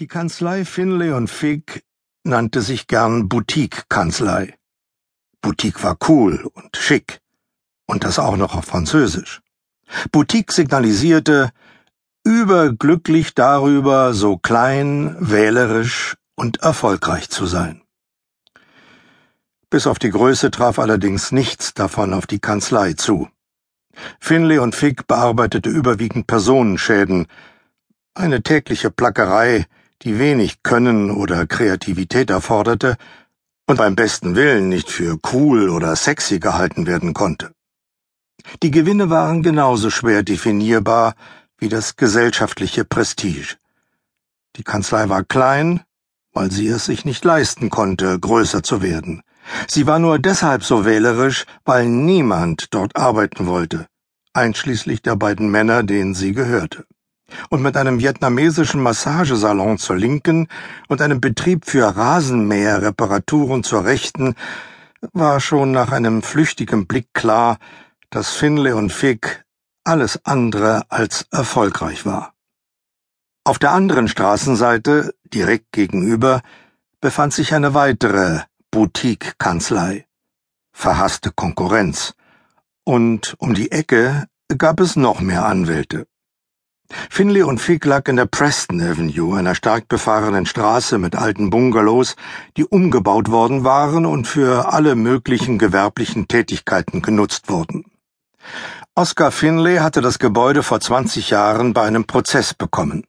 Die Kanzlei Finlay und Fig nannte sich gern Boutique-Kanzlei. Boutique war cool und schick. Und das auch noch auf Französisch. Boutique signalisierte, überglücklich darüber, so klein, wählerisch und erfolgreich zu sein. Bis auf die Größe traf allerdings nichts davon auf die Kanzlei zu. Finlay und Fig bearbeitete überwiegend Personenschäden, eine tägliche Plackerei, die wenig Können oder Kreativität erforderte und beim besten Willen nicht für cool oder sexy gehalten werden konnte. Die Gewinne waren genauso schwer definierbar wie das gesellschaftliche Prestige. Die Kanzlei war klein, weil sie es sich nicht leisten konnte, größer zu werden. Sie war nur deshalb so wählerisch, weil niemand dort arbeiten wollte, einschließlich der beiden Männer, denen sie gehörte und mit einem vietnamesischen Massagesalon zur linken und einem Betrieb für Rasenmäherreparaturen zur rechten, war schon nach einem flüchtigen Blick klar, dass Finlay und Fick alles andere als erfolgreich war. Auf der anderen Straßenseite, direkt gegenüber, befand sich eine weitere Boutique-Kanzlei. Verhasste Konkurrenz. Und um die Ecke gab es noch mehr Anwälte. Finley und Fick lag in der Preston Avenue, einer stark befahrenen Straße mit alten Bungalows, die umgebaut worden waren und für alle möglichen gewerblichen Tätigkeiten genutzt wurden. Oscar Finlay hatte das Gebäude vor 20 Jahren bei einem Prozess bekommen.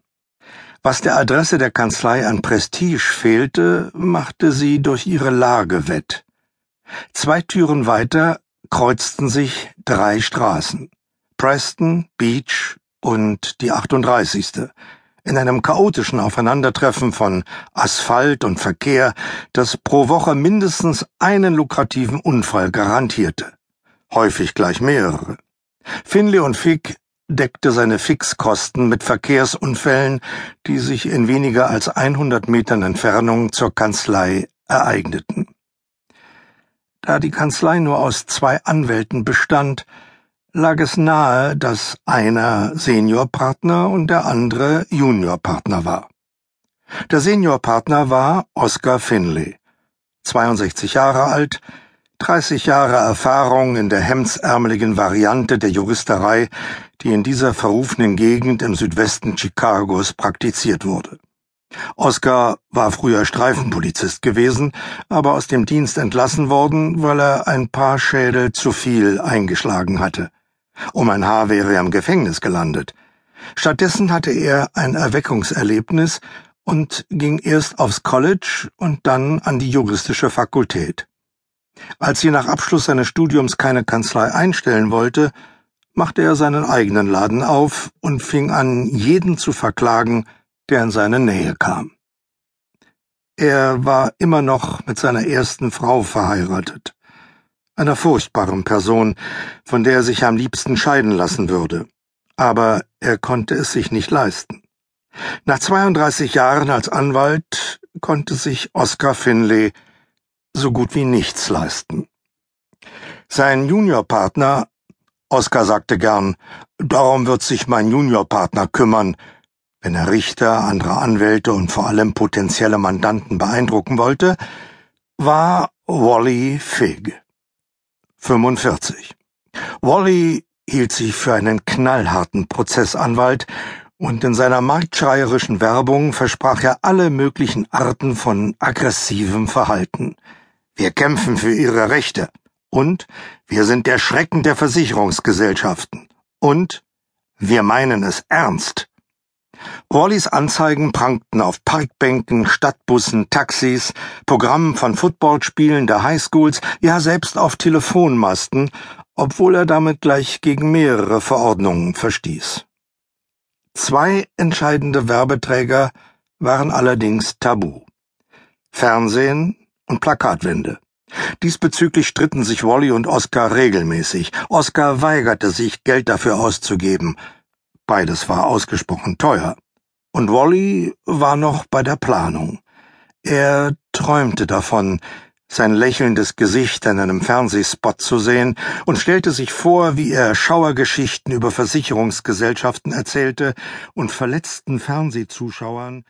Was der Adresse der Kanzlei an Prestige fehlte, machte sie durch ihre Lage wett. Zwei Türen weiter kreuzten sich drei Straßen. Preston, Beach und die 38. in einem chaotischen Aufeinandertreffen von Asphalt und Verkehr, das pro Woche mindestens einen lukrativen Unfall garantierte, häufig gleich mehrere. Finley und Fick deckte seine Fixkosten mit Verkehrsunfällen, die sich in weniger als 100 Metern Entfernung zur Kanzlei ereigneten. Da die Kanzlei nur aus zwei Anwälten bestand, lag es nahe, dass einer Seniorpartner und der andere Juniorpartner war. Der Seniorpartner war Oscar Finley, 62 Jahre alt, 30 Jahre Erfahrung in der hemdsärmeligen Variante der Juristerei, die in dieser verrufenen Gegend im Südwesten Chicagos praktiziert wurde. Oscar war früher Streifenpolizist gewesen, aber aus dem Dienst entlassen worden, weil er ein paar Schädel zu viel eingeschlagen hatte. Um ein Haar wäre er im Gefängnis gelandet. Stattdessen hatte er ein Erweckungserlebnis und ging erst aufs College und dann an die juristische Fakultät. Als sie nach Abschluss seines Studiums keine Kanzlei einstellen wollte, machte er seinen eigenen Laden auf und fing an, jeden zu verklagen, der in seine Nähe kam. Er war immer noch mit seiner ersten Frau verheiratet einer furchtbaren Person, von der er sich am liebsten scheiden lassen würde. Aber er konnte es sich nicht leisten. Nach 32 Jahren als Anwalt konnte sich Oscar Finlay so gut wie nichts leisten. Sein Juniorpartner, Oscar sagte gern, darum wird sich mein Juniorpartner kümmern, wenn er Richter, andere Anwälte und vor allem potenzielle Mandanten beeindrucken wollte, war Wally Figg. 45. Wally hielt sich für einen knallharten Prozessanwalt und in seiner marktschreierischen Werbung versprach er alle möglichen Arten von aggressivem Verhalten. Wir kämpfen für ihre Rechte. Und wir sind der Schrecken der Versicherungsgesellschaften. Und wir meinen es ernst. Wallys Anzeigen prangten auf Parkbänken, Stadtbussen, Taxis, Programmen von Footballspielen der Highschools, ja selbst auf Telefonmasten, obwohl er damit gleich gegen mehrere Verordnungen verstieß. Zwei entscheidende Werbeträger waren allerdings tabu. Fernsehen und Plakatwände. Diesbezüglich stritten sich Wally und Oscar regelmäßig. Oscar weigerte sich, Geld dafür auszugeben. Beides war ausgesprochen teuer. Und Wally war noch bei der Planung. Er träumte davon, sein lächelndes Gesicht in einem Fernsehspot zu sehen und stellte sich vor, wie er Schauergeschichten über Versicherungsgesellschaften erzählte und verletzten Fernsehzuschauern